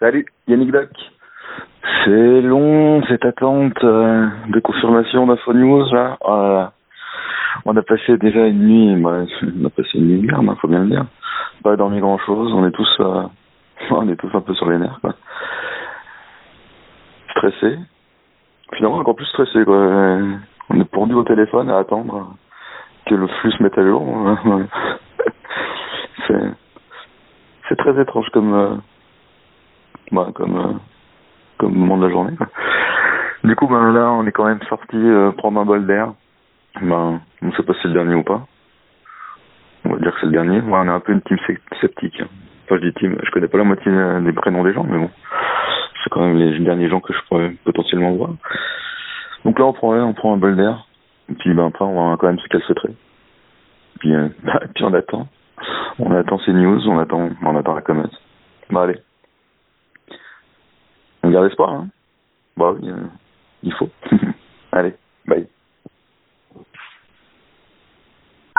Salut, Yannick Doc. C'est long cette attente euh, de confirmation d'Info News là. Là. On a passé déjà une nuit, bah, on a passé une nuit de merde, hein, faut bien le dire. Pas dormi grand chose, on est tous euh, on est tous un peu sur les nerfs quoi. Stressé. Finalement encore plus stressé quoi. On est pourdu au téléphone à attendre que le flux se mette à jour. c'est c'est très étrange comme euh, bah, comme euh, comme moment de la journée. Du coup, ben là, on est quand même sorti euh, prendre un bol d'air. Ben, on ne sait pas si c'est le dernier ou pas. On va dire que c'est le dernier. Ouais, on est un peu une team sceptique. Hein. Enfin, je dis team, je connais pas la moitié des prénoms des gens, mais bon, c'est quand même les derniers gens que je pourrais potentiellement voir. Donc là, on prend, on prend un bol d'air. Et puis, ben après, on va quand même se calfeutrer. Puis, euh, puis on attend. On attend ces news, on attend, on attend la comète. Bah allez. Garde espoir, hein Bah oui, euh, il faut. allez.